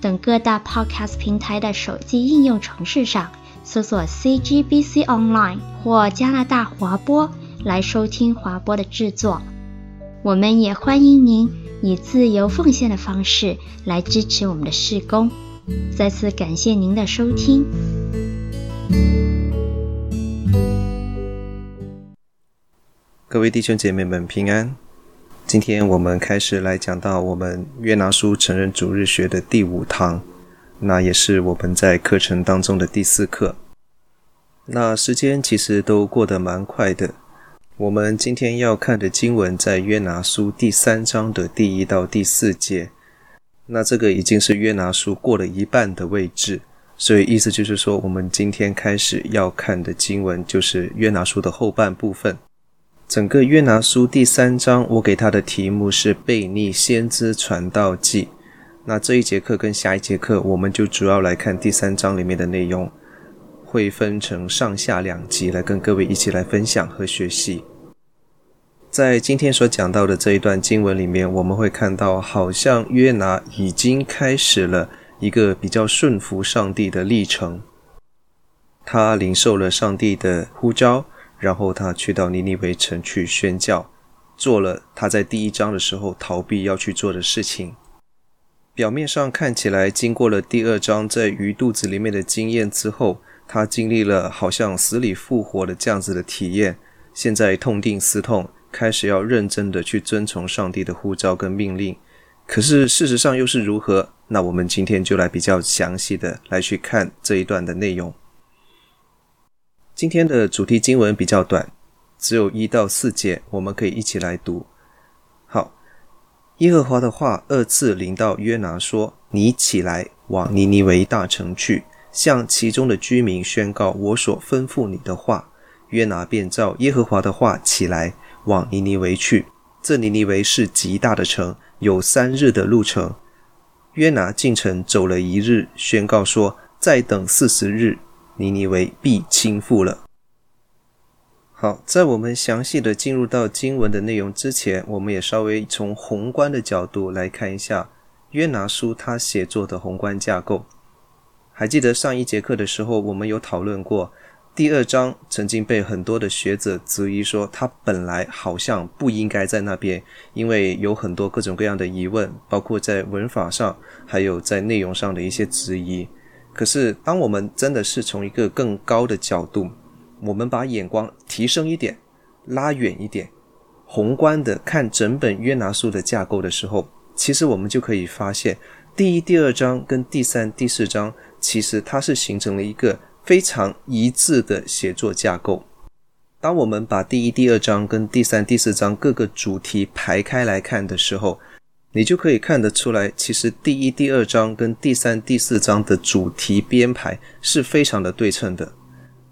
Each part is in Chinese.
等各大 Podcast 平台的手机应用程式上搜索 CGBC Online 或加拿大华播来收听华播的制作。我们也欢迎您以自由奉献的方式来支持我们的事工。再次感谢您的收听。各位弟兄姐妹们平安。今天我们开始来讲到我们约拿书成人主日学的第五堂，那也是我们在课程当中的第四课。那时间其实都过得蛮快的。我们今天要看的经文在约拿书第三章的第一到第四节。那这个已经是约拿书过了一半的位置，所以意思就是说，我们今天开始要看的经文就是约拿书的后半部分。整个约拿书第三章，我给他的题目是“悖逆先知传道记”。那这一节课跟下一节课，我们就主要来看第三章里面的内容，会分成上下两集来跟各位一起来分享和学习。在今天所讲到的这一段经文里面，我们会看到，好像约拿已经开始了一个比较顺服上帝的历程，他领受了上帝的呼召。然后他去到尼尼微城去宣教，做了他在第一章的时候逃避要去做的事情。表面上看起来，经过了第二章在鱼肚子里面的经验之后，他经历了好像死里复活的这样子的体验。现在痛定思痛，开始要认真的去遵从上帝的呼召跟命令。可是事实上又是如何？那我们今天就来比较详细的来去看这一段的内容。今天的主题经文比较短，只有一到四节，我们可以一起来读。好，耶和华的话二次临到约拿说：“你起来，往尼尼微大城去，向其中的居民宣告我所吩咐你的话。”约拿便照耶和华的话起来，往尼尼微去。这尼尼微是极大的城，有三日的路程。约拿进城走了一日，宣告说：“再等四十日。”尼尼微必倾覆了。好，在我们详细的进入到经文的内容之前，我们也稍微从宏观的角度来看一下约拿书他写作的宏观架构。还记得上一节课的时候，我们有讨论过，第二章曾经被很多的学者质疑说，他本来好像不应该在那边，因为有很多各种各样的疑问，包括在文法上，还有在内容上的一些质疑。可是，当我们真的是从一个更高的角度，我们把眼光提升一点，拉远一点，宏观的看整本约拿书的架构的时候，其实我们就可以发现，第一、第二章跟第三、第四章，其实它是形成了一个非常一致的写作架构。当我们把第一、第二章跟第三、第四章各个主题排开来看的时候，你就可以看得出来，其实第一、第二章跟第三、第四章的主题编排是非常的对称的。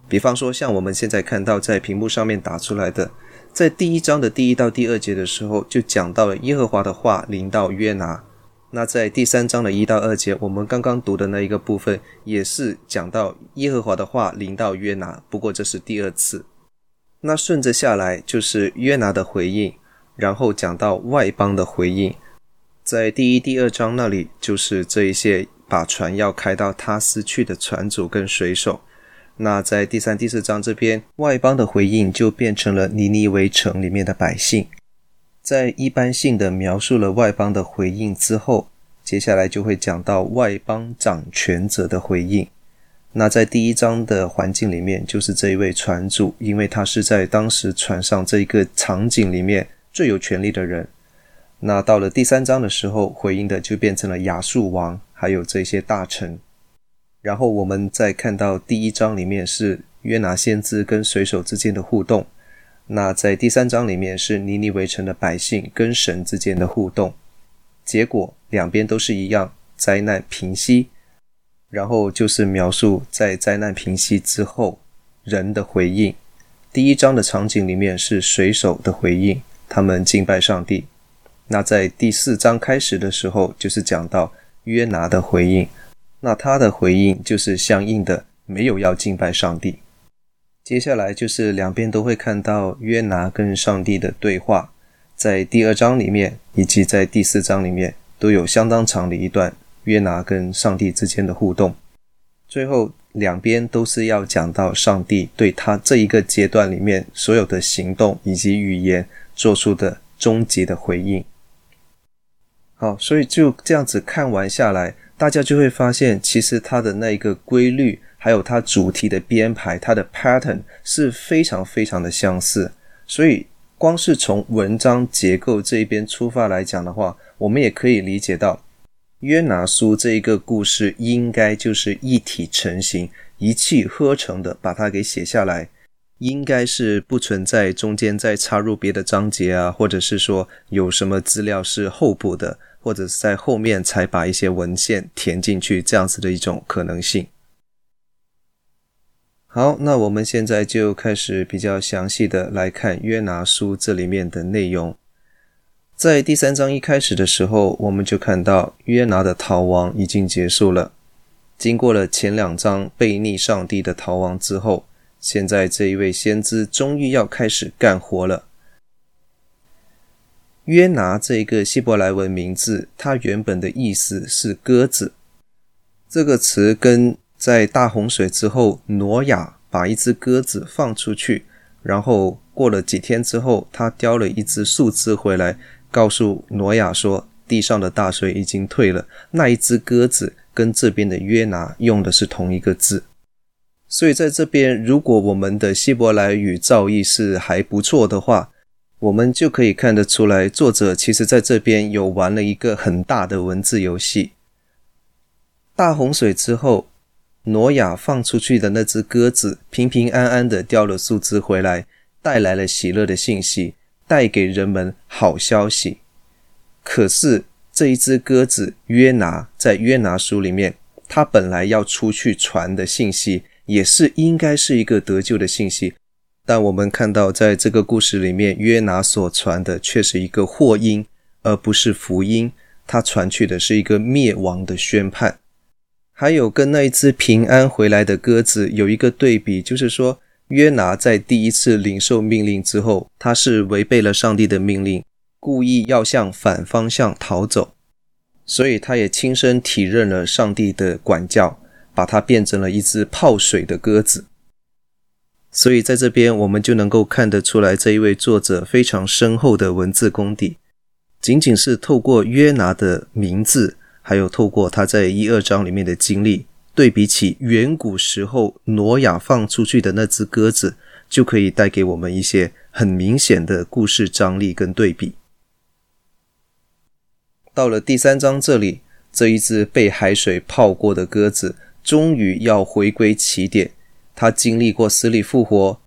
比方说，像我们现在看到在屏幕上面打出来的，在第一章的第一到第二节的时候，就讲到了耶和华的话临到约拿。那在第三章的一到二节，我们刚刚读的那一个部分，也是讲到耶和华的话临到约拿，不过这是第二次。那顺着下来就是约拿的回应，然后讲到外邦的回应。在第一、第二章那里，就是这一些把船要开到他斯去的船主跟水手。那在第三、第四章这边，外邦的回应就变成了尼尼微城里面的百姓。在一般性的描述了外邦的回应之后，接下来就会讲到外邦掌权者的回应。那在第一章的环境里面，就是这一位船主，因为他是在当时船上这一个场景里面最有权力的人。那到了第三章的时候，回应的就变成了亚述王，还有这些大臣。然后我们再看到第一章里面是约拿先知跟水手之间的互动，那在第三章里面是尼尼微城的百姓跟神之间的互动。结果两边都是一样，灾难平息，然后就是描述在灾难平息之后人的回应。第一章的场景里面是水手的回应，他们敬拜上帝。那在第四章开始的时候，就是讲到约拿的回应。那他的回应就是相应的，没有要敬拜上帝。接下来就是两边都会看到约拿跟上帝的对话，在第二章里面以及在第四章里面都有相当长的一段约拿跟上帝之间的互动。最后两边都是要讲到上帝对他这一个阶段里面所有的行动以及语言做出的终极的回应。好，所以就这样子看完下来，大家就会发现，其实它的那一个规律，还有它主题的编排，它的 pattern 是非常非常的相似。所以，光是从文章结构这一边出发来讲的话，我们也可以理解到，约拿书这一个故事应该就是一体成型、一气呵成的把它给写下来，应该是不存在中间再插入别的章节啊，或者是说有什么资料是后补的。或者是在后面才把一些文献填进去，这样子的一种可能性。好，那我们现在就开始比较详细的来看约拿书这里面的内容。在第三章一开始的时候，我们就看到约拿的逃亡已经结束了。经过了前两章悖逆上帝的逃亡之后，现在这一位先知终于要开始干活了。约拿这一个希伯来文名字，它原本的意思是鸽子。这个词跟在大洪水之后，挪亚把一只鸽子放出去，然后过了几天之后，他叼了一只树枝回来，告诉挪亚说地上的大水已经退了。那一只鸽子跟这边的约拿用的是同一个字，所以在这边，如果我们的希伯来语造诣是还不错的话。我们就可以看得出来，作者其实在这边有玩了一个很大的文字游戏。大洪水之后，挪亚放出去的那只鸽子平平安安的叼了树枝回来，带来了喜乐的信息，带给人们好消息。可是这一只鸽子约拿，在约拿书里面，他本来要出去传的信息，也是应该是一个得救的信息。但我们看到，在这个故事里面，约拿所传的却是一个祸因，而不是福音。他传去的是一个灭亡的宣判。还有跟那一只平安回来的鸽子有一个对比，就是说，约拿在第一次领受命令之后，他是违背了上帝的命令，故意要向反方向逃走，所以他也亲身体认了上帝的管教，把它变成了一只泡水的鸽子。所以在这边，我们就能够看得出来，这一位作者非常深厚的文字功底。仅仅是透过约拿的名字，还有透过他在一二章里面的经历，对比起远古时候挪亚放出去的那只鸽子，就可以带给我们一些很明显的故事张力跟对比。到了第三章这里，这一只被海水泡过的鸽子，终于要回归起点。他经历过死里复活，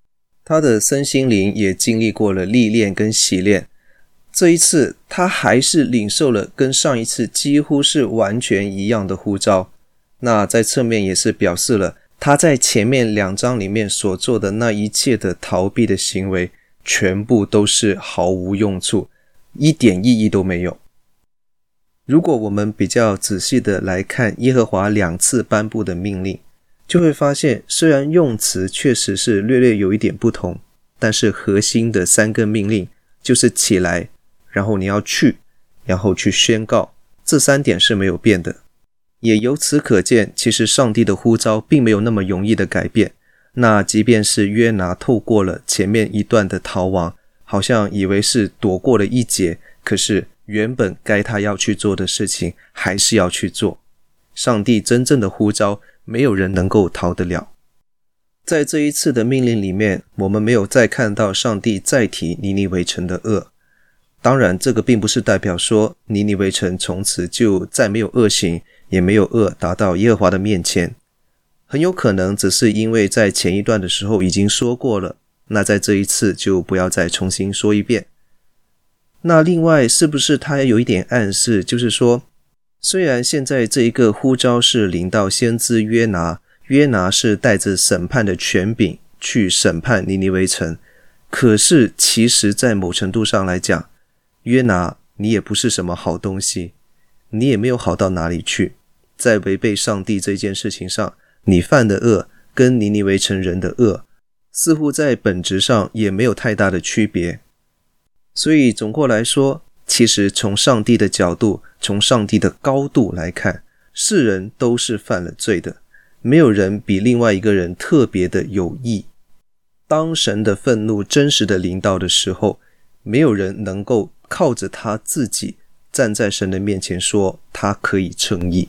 他的身心灵也经历过了历练跟洗练。这一次，他还是领受了跟上一次几乎是完全一样的呼召。那在侧面也是表示了他在前面两章里面所做的那一切的逃避的行为，全部都是毫无用处，一点意义都没有。如果我们比较仔细的来看耶和华两次颁布的命令。就会发现，虽然用词确实是略略有一点不同，但是核心的三个命令就是起来，然后你要去，然后去宣告，这三点是没有变的。也由此可见，其实上帝的呼召并没有那么容易的改变。那即便是约拿透过了前面一段的逃亡，好像以为是躲过了一劫，可是原本该他要去做的事情还是要去做。上帝真正的呼召。没有人能够逃得了。在这一次的命令里面，我们没有再看到上帝再提尼尼微城的恶。当然，这个并不是代表说尼尼微城从此就再没有恶行，也没有恶达到耶和华的面前。很有可能只是因为在前一段的时候已经说过了，那在这一次就不要再重新说一遍。那另外，是不是他也有一点暗示，就是说，虽然现在这一个呼召是临到先知约拿，约拿是带着审判的权柄去审判尼尼微城，可是其实，在某程度上来讲，约拿你也不是什么好东西，你也没有好到哪里去，在违背上帝这件事情上，你犯的恶跟尼尼微城人的恶，似乎在本质上也没有太大的区别。所以总括来说，其实从上帝的角度，从上帝的高度来看，世人都是犯了罪的，没有人比另外一个人特别的有义。当神的愤怒真实的临到的时候，没有人能够靠着他自己站在神的面前说他可以称义。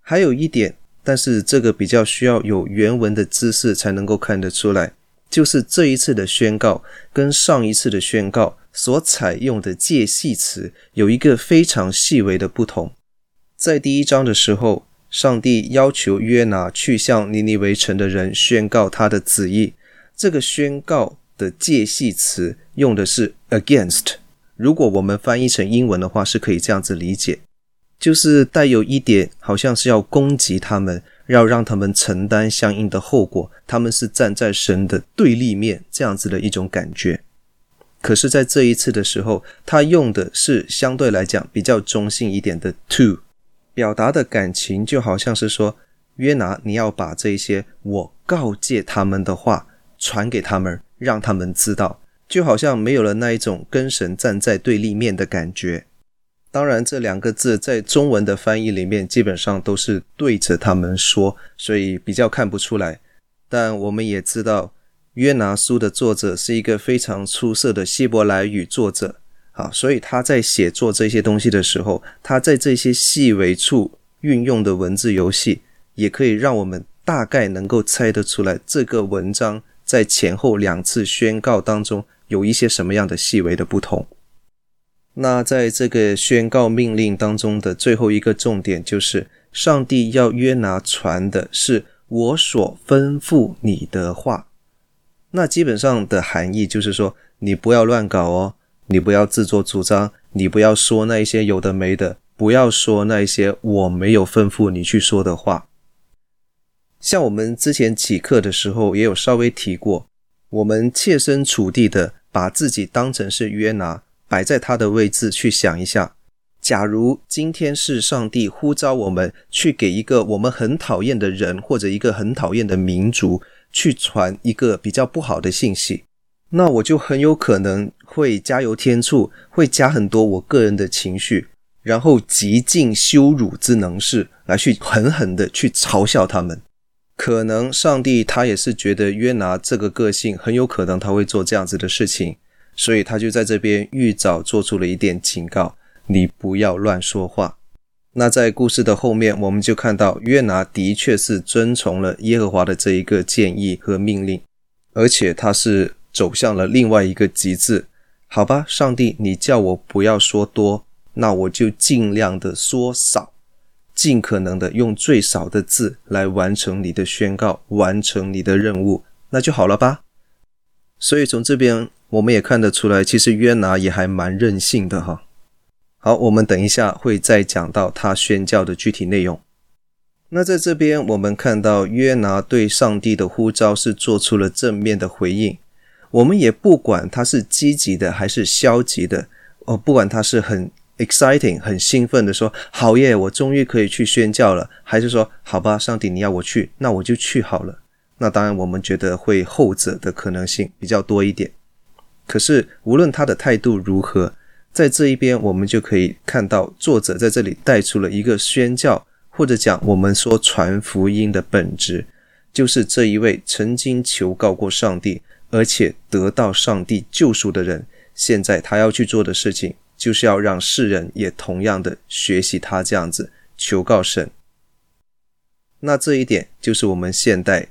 还有一点，但是这个比较需要有原文的知识才能够看得出来，就是这一次的宣告跟上一次的宣告。所采用的介系词有一个非常细微的不同。在第一章的时候，上帝要求约拿去向尼尼微城的人宣告他的旨意。这个宣告的介系词用的是 against。如果我们翻译成英文的话，是可以这样子理解，就是带有一点好像是要攻击他们，要让他们承担相应的后果。他们是站在神的对立面，这样子的一种感觉。可是，在这一次的时候，他用的是相对来讲比较中性一点的 to，表达的感情就好像是说，约拿，你要把这些我告诫他们的话传给他们，让他们知道，就好像没有了那一种跟神站在对立面的感觉。当然，这两个字在中文的翻译里面基本上都是对着他们说，所以比较看不出来。但我们也知道。约拿书的作者是一个非常出色的希伯来语作者，啊，所以他在写作这些东西的时候，他在这些细微处运用的文字游戏，也可以让我们大概能够猜得出来，这个文章在前后两次宣告当中有一些什么样的细微的不同。那在这个宣告命令当中的最后一个重点，就是上帝要约拿传的是我所吩咐你的话。那基本上的含义就是说，你不要乱搞哦，你不要自作主张，你不要说那一些有的没的，不要说那一些我没有吩咐你去说的话。像我们之前起课的时候也有稍微提过，我们切身处地的把自己当成是约拿，摆在他的位置去想一下，假如今天是上帝呼召我们去给一个我们很讨厌的人或者一个很讨厌的民族。去传一个比较不好的信息，那我就很有可能会加油添醋，会加很多我个人的情绪，然后极尽羞辱之能事来去狠狠的去嘲笑他们。可能上帝他也是觉得约拿这个个性很有可能他会做这样子的事情，所以他就在这边预早做出了一点警告：你不要乱说话。那在故事的后面，我们就看到约拿的确是遵从了耶和华的这一个建议和命令，而且他是走向了另外一个极致。好吧，上帝，你叫我不要说多，那我就尽量的说少，尽可能的用最少的字来完成你的宣告，完成你的任务，那就好了吧。所以从这边我们也看得出来，其实约拿也还蛮任性的哈。好，我们等一下会再讲到他宣教的具体内容。那在这边，我们看到约拿对上帝的呼召是做出了正面的回应。我们也不管他是积极的还是消极的，哦，不管他是很 exciting 很兴奋的说“好耶，我终于可以去宣教了”，还是说“好吧，上帝你要我去，那我就去好了”。那当然，我们觉得会后者的可能性比较多一点。可是，无论他的态度如何，在这一边，我们就可以看到作者在这里带出了一个宣教，或者讲我们说传福音的本质，就是这一位曾经求告过上帝，而且得到上帝救赎的人，现在他要去做的事情，就是要让世人也同样的学习他这样子求告神。那这一点就是我们现代。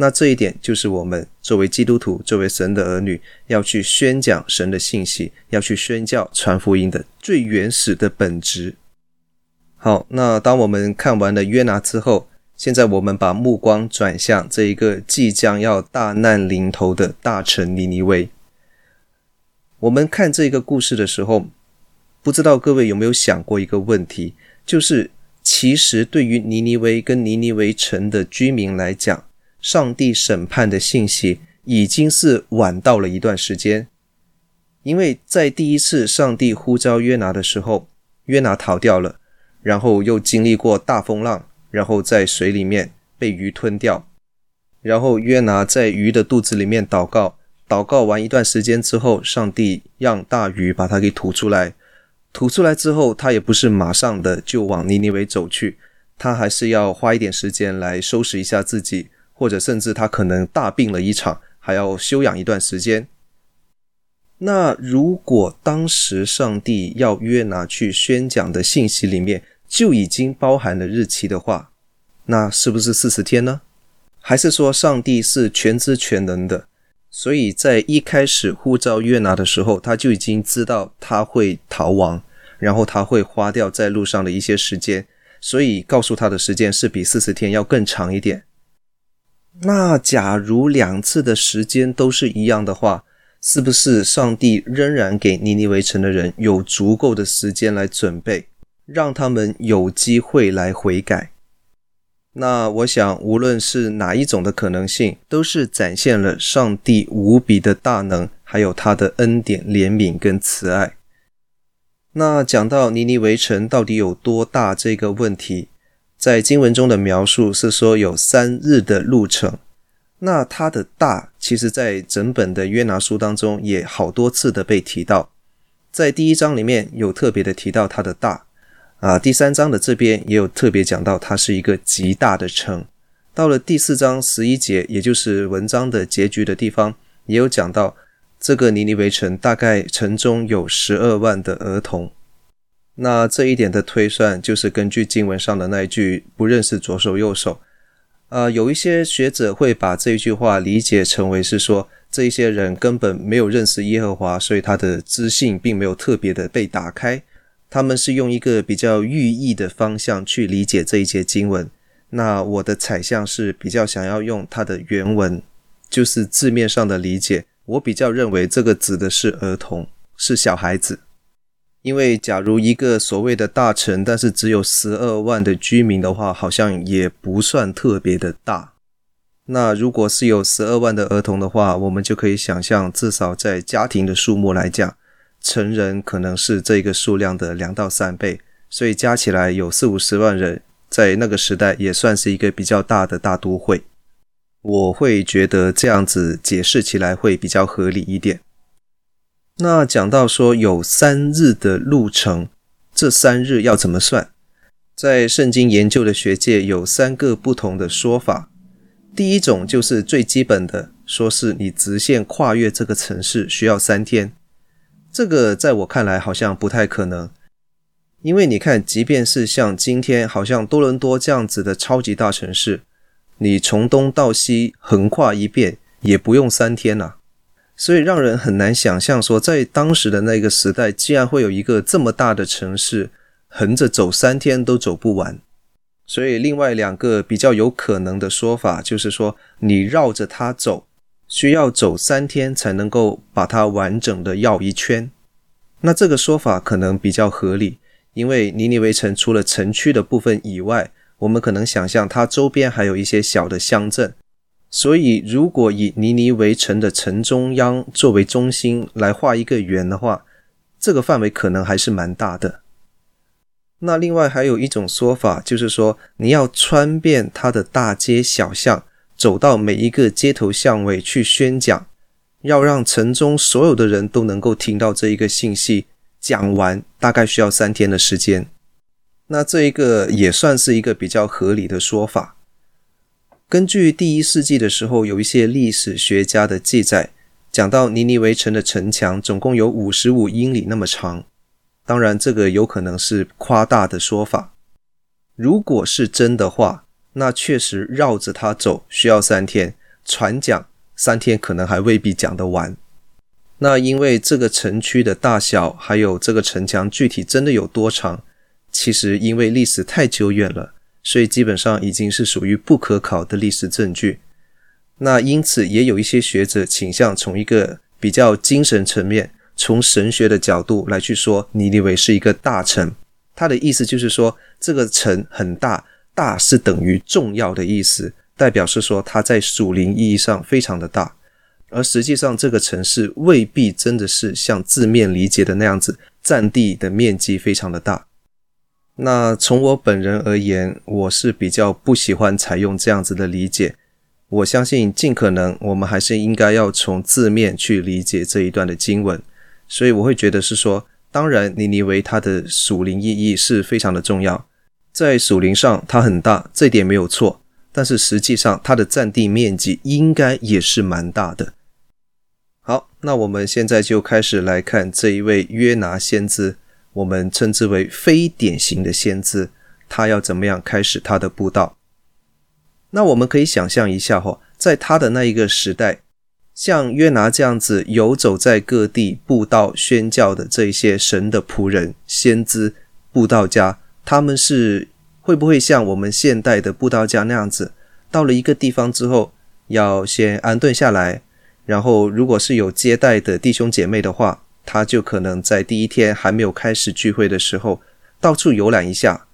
那这一点就是我们作为基督徒、作为神的儿女，要去宣讲神的信息，要去宣教、传福音的最原始的本质。好，那当我们看完了约拿之后，现在我们把目光转向这一个即将要大难临头的大城尼尼微。我们看这个故事的时候，不知道各位有没有想过一个问题，就是其实对于尼尼微跟尼尼微城的居民来讲，上帝审判的信息已经是晚到了一段时间，因为在第一次上帝呼召约拿的时候，约拿逃掉了，然后又经历过大风浪，然后在水里面被鱼吞掉，然后约拿在鱼的肚子里面祷告。祷告完一段时间之后，上帝让大鱼把它给吐出来。吐出来之后，他也不是马上的就往尼尼微走去，他还是要花一点时间来收拾一下自己，或者甚至他可能大病了一场，还要休养一段时间。那如果当时上帝要约拿去宣讲的信息里面就已经包含了日期的话，那是不是四十天呢？还是说上帝是全知全能的？所以在一开始呼召约拿的时候，他就已经知道他会逃亡，然后他会花掉在路上的一些时间，所以告诉他的时间是比四十天要更长一点。那假如两次的时间都是一样的话，是不是上帝仍然给尼尼微城的人有足够的时间来准备，让他们有机会来悔改？那我想，无论是哪一种的可能性，都是展现了上帝无比的大能，还有他的恩典、怜悯跟慈爱。那讲到尼尼微城到底有多大这个问题，在经文中的描述是说有三日的路程。那它的大，其实在整本的约拿书当中也好多次的被提到，在第一章里面有特别的提到它的大。啊，第三章的这边也有特别讲到，它是一个极大的城。到了第四章十一节，也就是文章的结局的地方，也有讲到这个尼尼微城大概城中有十二万的儿童。那这一点的推算，就是根据经文上的那一句“不认识左手右手”。啊，有一些学者会把这一句话理解成为是说，这一些人根本没有认识耶和华，所以他的知性并没有特别的被打开。他们是用一个比较寓意的方向去理解这一节经文。那我的采象是比较想要用它的原文，就是字面上的理解。我比较认为这个指的是儿童，是小孩子。因为假如一个所谓的大城，但是只有十二万的居民的话，好像也不算特别的大。那如果是有十二万的儿童的话，我们就可以想象，至少在家庭的数目来讲。成人可能是这个数量的两到三倍，所以加起来有四五十万人，在那个时代也算是一个比较大的大都会。我会觉得这样子解释起来会比较合理一点。那讲到说有三日的路程，这三日要怎么算？在圣经研究的学界有三个不同的说法。第一种就是最基本的，说是你直线跨越这个城市需要三天。这个在我看来好像不太可能，因为你看，即便是像今天好像多伦多这样子的超级大城市，你从东到西横跨一遍也不用三天呐，所以让人很难想象说，在当时的那个时代，竟然会有一个这么大的城市，横着走三天都走不完。所以另外两个比较有可能的说法，就是说你绕着它走。需要走三天才能够把它完整的绕一圈，那这个说法可能比较合理，因为尼尼微城除了城区的部分以外，我们可能想象它周边还有一些小的乡镇，所以如果以尼尼围城的城中央作为中心来画一个圆的话，这个范围可能还是蛮大的。那另外还有一种说法，就是说你要穿遍它的大街小巷。走到每一个街头巷尾去宣讲，要让城中所有的人都能够听到这一个信息，讲完大概需要三天的时间。那这一个也算是一个比较合理的说法。根据第一世纪的时候有一些历史学家的记载，讲到尼尼微城的城墙总共有五十五英里那么长。当然，这个有可能是夸大的说法。如果是真的话，那确实绕着它走需要三天，传讲三天可能还未必讲得完。那因为这个城区的大小，还有这个城墙具体真的有多长，其实因为历史太久远了，所以基本上已经是属于不可考的历史证据。那因此也有一些学者倾向从一个比较精神层面，从神学的角度来去说，尼尼微是一个大城，它的意思就是说这个城很大，大是等于重要的意思，代表是说它在属灵意义上非常的大。而实际上，这个城市未必真的是像字面理解的那样子，占地的面积非常的大。那从我本人而言，我是比较不喜欢采用这样子的理解。我相信，尽可能我们还是应该要从字面去理解这一段的经文。所以我会觉得是说，当然尼尼维它的属灵意义是非常的重要，在属灵上它很大，这点没有错。但是实际上，它的占地面积应该也是蛮大的。好，那我们现在就开始来看这一位约拿先知，我们称之为非典型的先知，他要怎么样开始他的布道？那我们可以想象一下哈，在他的那一个时代，像约拿这样子游走在各地布道宣教的这一些神的仆人、先知、布道家，他们是会不会像我们现代的布道家那样子，到了一个地方之后，要先安顿下来？然后，如果是有接待的弟兄姐妹的话，他就可能在第一天还没有开始聚会的时候，到处游览一下。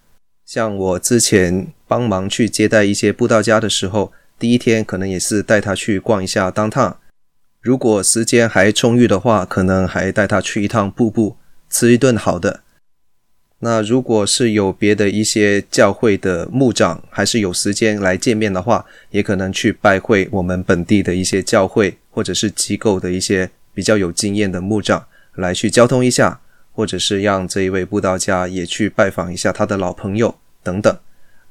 像我之前帮忙去接待一些布道家的时候，第一天可能也是带他去逛一下当趟。如果时间还充裕的话，可能还带他去一趟瀑布，吃一顿好的。那如果是有别的一些教会的牧长，还是有时间来见面的话，也可能去拜会我们本地的一些教会或者是机构的一些比较有经验的牧长，来去交通一下，或者是让这一位布道家也去拜访一下他的老朋友等等。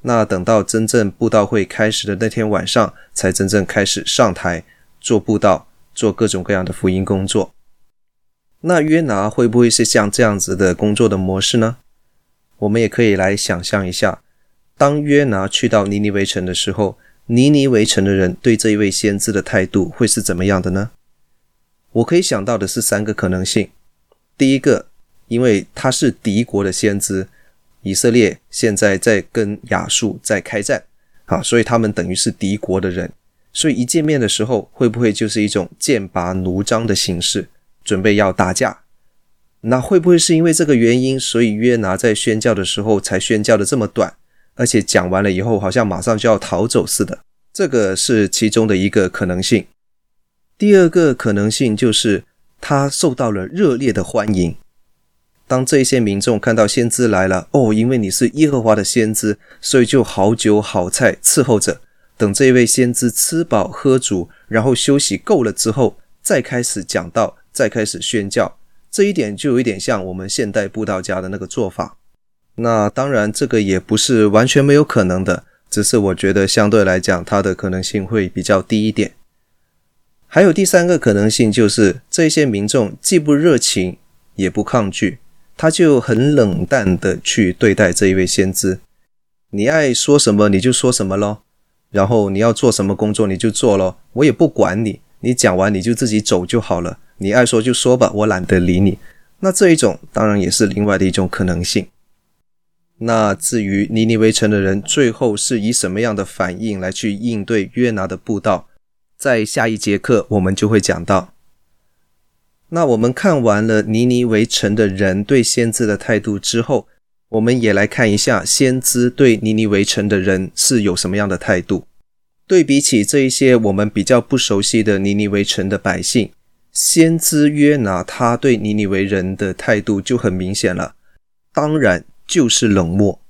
那等到真正布道会开始的那天晚上，才真正开始上台做布道，做各种各样的福音工作。那约拿会不会是像这样子的工作的模式呢？我们也可以来想象一下，当约拿去到尼尼微城的时候，尼尼微城的人对这一位先知的态度会是怎么样的呢？我可以想到的是三个可能性。第一个，因为他是敌国的先知，以色列现在在跟亚述在开战，啊，所以他们等于是敌国的人，所以一见面的时候，会不会就是一种剑拔弩张的形式，准备要打架？那会不会是因为这个原因，所以约拿在宣教的时候才宣教的这么短，而且讲完了以后好像马上就要逃走似的？这个是其中的一个可能性。第二个可能性就是他受到了热烈的欢迎。当这些民众看到先知来了，哦，因为你是耶和华的先知，所以就好酒好菜伺候着，等这位先知吃饱喝足，然后休息够了之后，再开始讲道，再开始宣教。这一点就有一点像我们现代布道家的那个做法。那当然，这个也不是完全没有可能的，只是我觉得相对来讲，它的可能性会比较低一点。还有第三个可能性，就是这些民众既不热情，也不抗拒，他就很冷淡的去对待这一位先知。你爱说什么你就说什么咯，然后你要做什么工作你就做咯，我也不管你，你讲完你就自己走就好了。你爱说就说吧，我懒得理你。那这一种当然也是另外的一种可能性。那至于尼尼微城的人最后是以什么样的反应来去应对约拿的布道，在下一节课我们就会讲到。那我们看完了尼尼微城的人对先知的态度之后，我们也来看一下先知对尼尼微城的人是有什么样的态度。对比起这一些我们比较不熟悉的尼尼微城的百姓。先知约拿，他对尼尼微人的态度就很明显了，当然就是冷漠，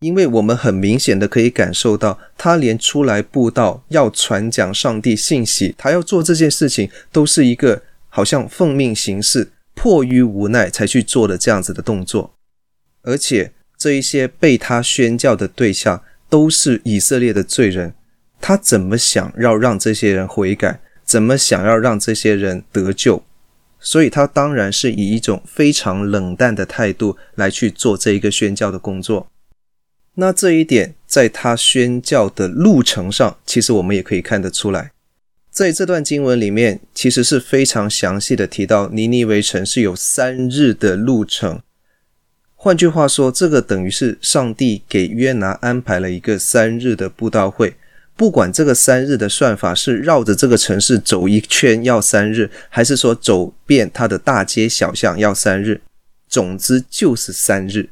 因为我们很明显的可以感受到，他连出来布道要传讲上帝信息，他要做这件事情，都是一个好像奉命行事、迫于无奈才去做的这样子的动作，而且这一些被他宣教的对象都是以色列的罪人，他怎么想要让这些人悔改？怎么想要让这些人得救？所以他当然是以一种非常冷淡的态度来去做这一个宣教的工作。那这一点在他宣教的路程上，其实我们也可以看得出来。在这段经文里面，其实是非常详细的提到尼尼微城是有三日的路程。换句话说，这个等于是上帝给约拿安排了一个三日的布道会。不管这个三日的算法是绕着这个城市走一圈要三日，还是说走遍它的大街小巷要三日，总之就是三日。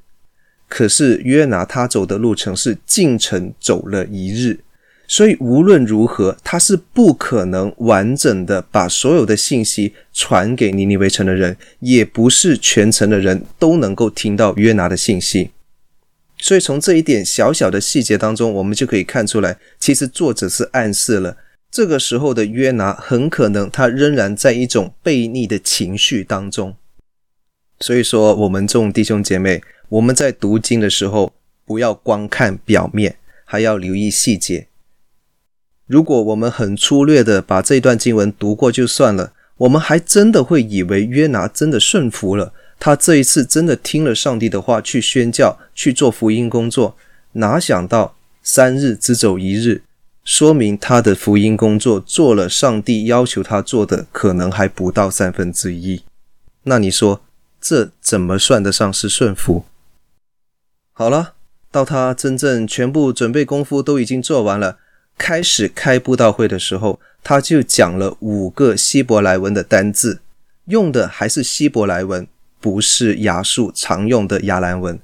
可是约拿他走的路程是进城走了一日，所以无论如何，他是不可能完整的把所有的信息传给尼尼微城的人，也不是全城的人都能够听到约拿的信息。所以从这一点小小的细节当中，我们就可以看出来，其实作者是暗示了这个时候的约拿很可能他仍然在一种悖逆的情绪当中。所以说，我们众弟兄姐妹，我们在读经的时候，不要光看表面，还要留意细节。如果我们很粗略的把这段经文读过就算了，我们还真的会以为约拿真的顺服了，他这一次真的听了上帝的话去宣教，去做福音工作。哪想到三日只走一日，说明他的福音工作做了上帝要求他做的，可能还不到三分之一。那你说？这怎么算得上是顺服？好了，到他真正全部准备功夫都已经做完了，开始开布道会的时候，他就讲了五个希伯来文的单字，用的还是希伯来文，不是亚述常用的亚兰文。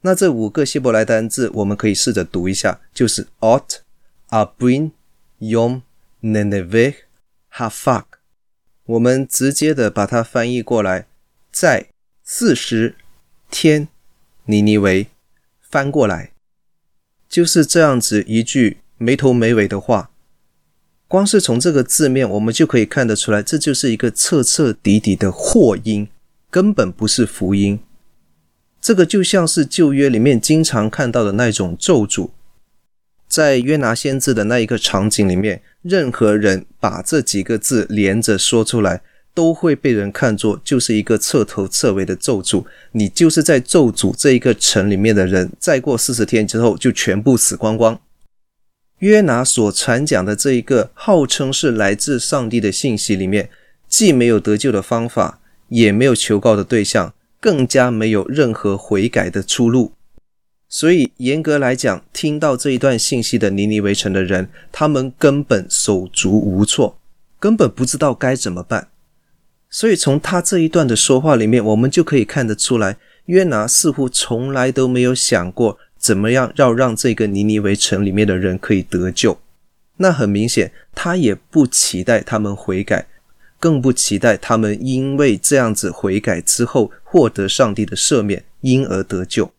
那这五个希伯来单字，我们可以试着读一下，就是 Ot、Abrin、Yom、Neneveh、Hafak。我们直接的把它翻译过来。在四十天，尼尼维翻过来，就是这样子一句没头没尾的话。光是从这个字面，我们就可以看得出来，这就是一个彻彻底底的祸音，根本不是福音。这个就像是旧约里面经常看到的那种咒诅，在约拿先知的那一个场景里面，任何人把这几个字连着说出来。都会被人看作就是一个彻头彻尾的咒诅，你就是在咒诅这一个城里面的人，再过四十天之后就全部死光光。约拿所传讲的这一个号称是来自上帝的信息里面，既没有得救的方法，也没有求告的对象，更加没有任何悔改的出路。所以严格来讲，听到这一段信息的尼尼微城的人，他们根本手足无措，根本不知道该怎么办。所以从他这一段的说话里面，我们就可以看得出来，约拿似乎从来都没有想过怎么样要让这个尼尼微城里面的人可以得救。那很明显，他也不期待他们悔改，更不期待他们因为这样子悔改之后获得上帝的赦免，因而得救。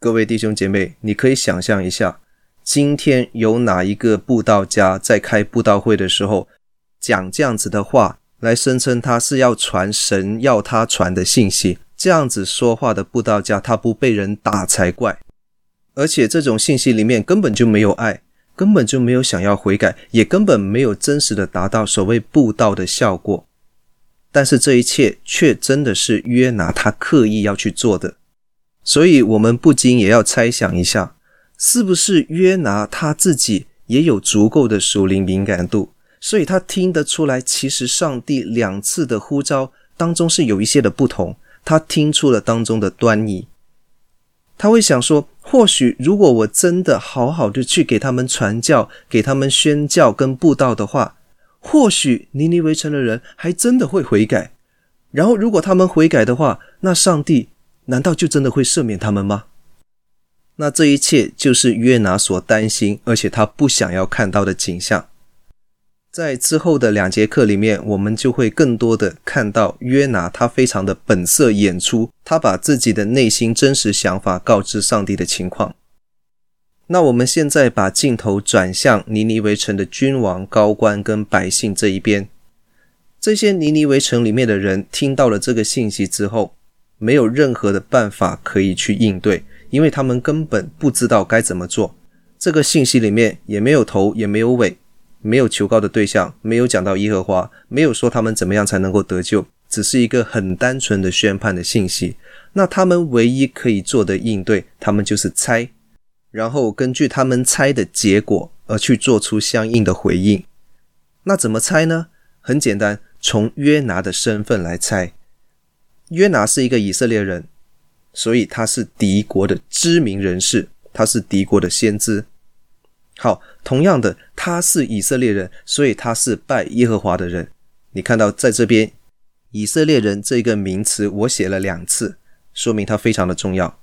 各位弟兄姐妹，你可以想象一下，今天有哪一个布道家在开布道会的时候讲这样子的话？来声称他是要传神要他传的信息，这样子说话的布道家，他不被人打才怪。而且这种信息里面根本就没有爱，根本就没有想要悔改，也根本没有真实的达到所谓布道的效果。但是这一切却真的是约拿他刻意要去做的，所以我们不禁也要猜想一下，是不是约拿他自己也有足够的属灵敏感度？所以他听得出来，其实上帝两次的呼召当中是有一些的不同，他听出了当中的端倪。他会想说，或许如果我真的好好的去给他们传教、给他们宣教跟布道的话，或许尼尼微城的人还真的会悔改。然后，如果他们悔改的话，那上帝难道就真的会赦免他们吗？那这一切就是约拿所担心，而且他不想要看到的景象。在之后的两节课里面，我们就会更多的看到约拿他非常的本色演出，他把自己的内心真实想法告知上帝的情况。那我们现在把镜头转向尼尼微城的君王、高官跟百姓这一边。这些尼尼微城里面的人听到了这个信息之后，没有任何的办法可以去应对，因为他们根本不知道该怎么做。这个信息里面也没有头，也没有尾。没有求告的对象，没有讲到耶和华，没有说他们怎么样才能够得救，只是一个很单纯的宣判的信息。那他们唯一可以做的应对，他们就是猜，然后根据他们猜的结果而去做出相应的回应。那怎么猜呢？很简单，从约拿的身份来猜。约拿是一个以色列人，所以他是敌国的知名人士，他是敌国的先知。好，同样的，他是以色列人，所以他是拜耶和华的人。你看到在这边，以色列人这个名词我写了两次，说明它非常的重要。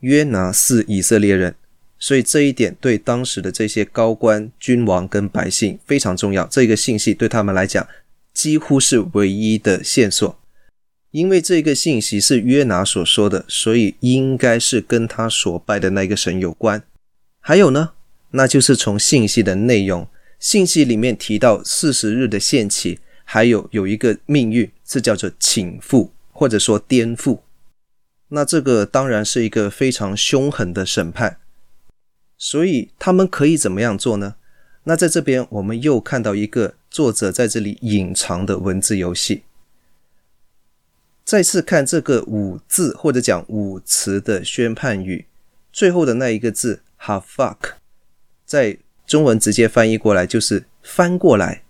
约拿是以色列人，所以这一点对当时的这些高官、君王跟百姓非常重要。这个信息对他们来讲几乎是唯一的线索，因为这个信息是约拿所说的，所以应该是跟他所拜的那个神有关。还有呢，那就是从信息的内容，信息里面提到四十日的限期，还有有一个命运是叫做倾覆，或者说颠覆。那这个当然是一个非常凶狠的审判，所以他们可以怎么样做呢？那在这边我们又看到一个作者在这里隐藏的文字游戏。再次看这个五字或者讲五词的宣判语，最后的那一个字 “hafak”，在中文直接翻译过来就是翻过来，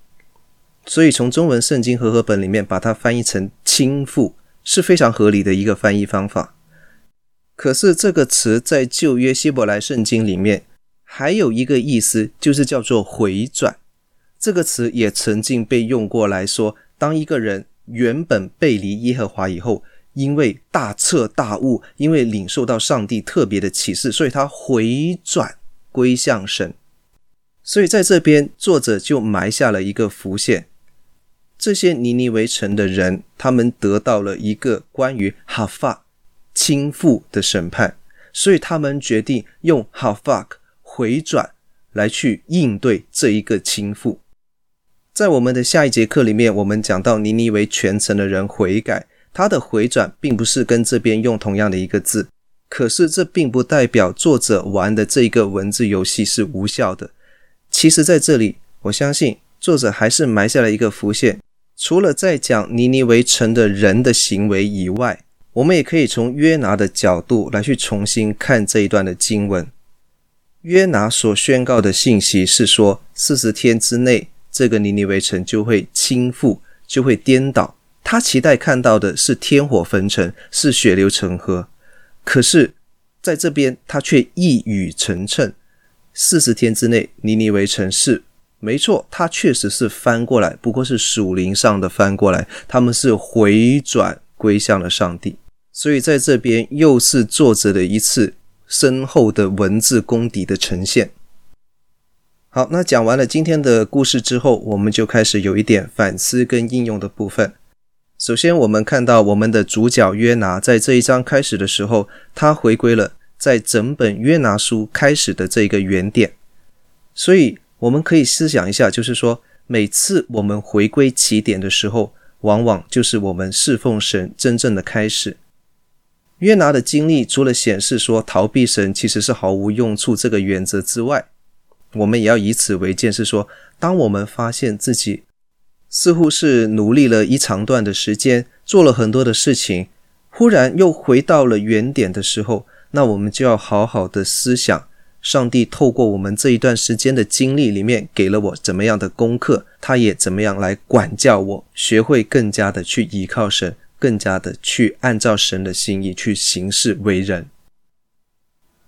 所以从中文圣经和合本里面把它翻译成倾覆。是非常合理的一个翻译方法。可是这个词在旧约希伯来圣经里面还有一个意思，就是叫做回转。这个词也曾经被用过来说，当一个人原本背离耶和华以后，因为大彻大悟，因为领受到上帝特别的启示，所以他回转归向神。所以在这边，作者就埋下了一个伏线。这些尼尼微城的人，他们得到了一个关于哈法倾覆的审判，所以他们决定用哈法回转来去应对这一个倾覆。在我们的下一节课里面，我们讲到尼尼微全城的人悔改，他的回转并不是跟这边用同样的一个字，可是这并不代表作者玩的这一个文字游戏是无效的。其实，在这里，我相信作者还是埋下了一个伏线。除了在讲尼尼微城的人的行为以外，我们也可以从约拿的角度来去重新看这一段的经文。约拿所宣告的信息是说，四十天之内，这个尼尼微城就会倾覆，就会颠倒。他期待看到的是天火焚城，是血流成河。可是，在这边他却一语成谶，四十天之内，尼尼微城是。没错，他确实是翻过来，不过是属灵上的翻过来。他们是回转归向了上帝，所以在这边又是作者的一次深厚的文字功底的呈现。好，那讲完了今天的故事之后，我们就开始有一点反思跟应用的部分。首先，我们看到我们的主角约拿在这一章开始的时候，他回归了在整本约拿书开始的这个原点，所以。我们可以思想一下，就是说，每次我们回归起点的时候，往往就是我们侍奉神真正的开始。约拿的经历，除了显示说逃避神其实是毫无用处这个原则之外，我们也要以此为鉴，是说，当我们发现自己似乎是努力了一长段的时间，做了很多的事情，忽然又回到了原点的时候，那我们就要好好的思想。上帝透过我们这一段时间的经历里面，给了我怎么样的功课，他也怎么样来管教我，学会更加的去依靠神，更加的去按照神的心意去行事为人。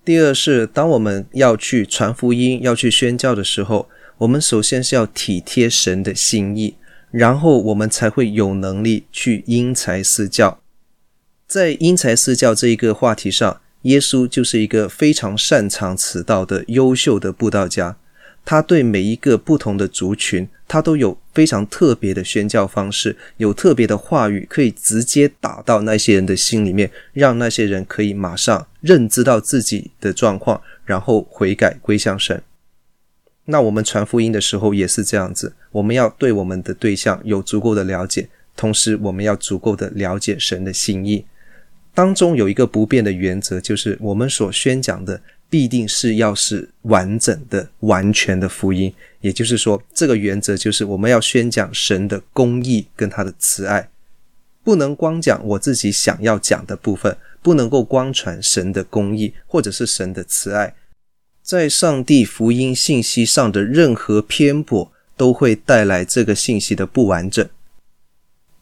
第二是，当我们要去传福音、要去宣教的时候，我们首先是要体贴神的心意，然后我们才会有能力去因材施教。在因材施教这一个话题上。耶稣就是一个非常擅长此道的优秀的布道家，他对每一个不同的族群，他都有非常特别的宣教方式，有特别的话语，可以直接打到那些人的心里面，让那些人可以马上认知到自己的状况，然后悔改归向神。那我们传福音的时候也是这样子，我们要对我们的对象有足够的了解，同时我们要足够的了解神的心意。当中有一个不变的原则，就是我们所宣讲的必定是要是完整的、完全的福音。也就是说，这个原则就是我们要宣讲神的公义跟他的慈爱，不能光讲我自己想要讲的部分，不能够光传神的公义或者是神的慈爱，在上帝福音信息上的任何偏颇，都会带来这个信息的不完整。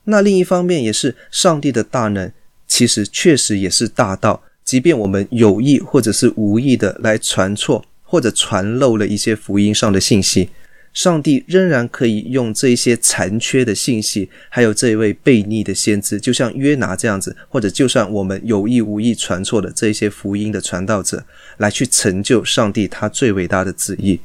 那另一方面，也是上帝的大能。其实确实也是大道，即便我们有意或者是无意的来传错或者传漏了一些福音上的信息，上帝仍然可以用这些残缺的信息，还有这一位悖逆的先知，就像约拿这样子，或者就算我们有意无意传错的这些福音的传道者，来去成就上帝他最伟大的旨意。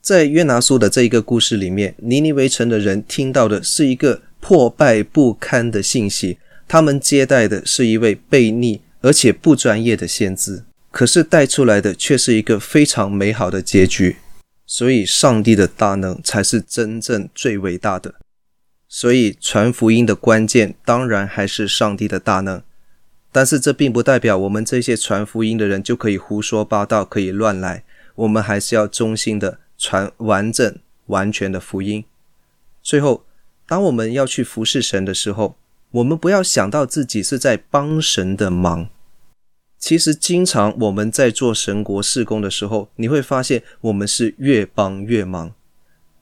在约拿书的这一个故事里面，尼尼微城的人听到的是一个破败不堪的信息，他们接待的是一位悖逆而且不专业的先知，可是带出来的却是一个非常美好的结局。所以，上帝的大能才是真正最伟大的。所以，传福音的关键当然还是上帝的大能。但是，这并不代表我们这些传福音的人就可以胡说八道、可以乱来。我们还是要忠心的传完整、完全的福音。最后，当我们要去服侍神的时候，我们不要想到自己是在帮神的忙。其实，经常我们在做神国事工的时候，你会发现我们是越帮越忙。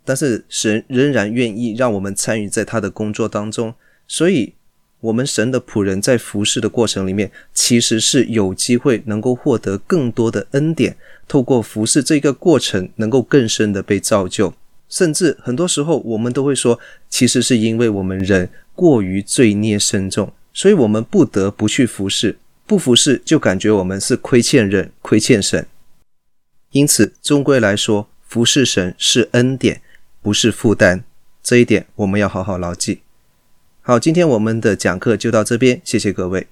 但是神仍然愿意让我们参与在他的工作当中，所以，我们神的仆人在服侍的过程里面，其实是有机会能够获得更多的恩典，透过服侍这个过程，能够更深的被造就。甚至很多时候，我们都会说，其实是因为我们人过于罪孽深重，所以我们不得不去服侍。不服侍，就感觉我们是亏欠人、亏欠神。因此，终归来说，服侍神是恩典，不是负担。这一点我们要好好牢记。好，今天我们的讲课就到这边，谢谢各位。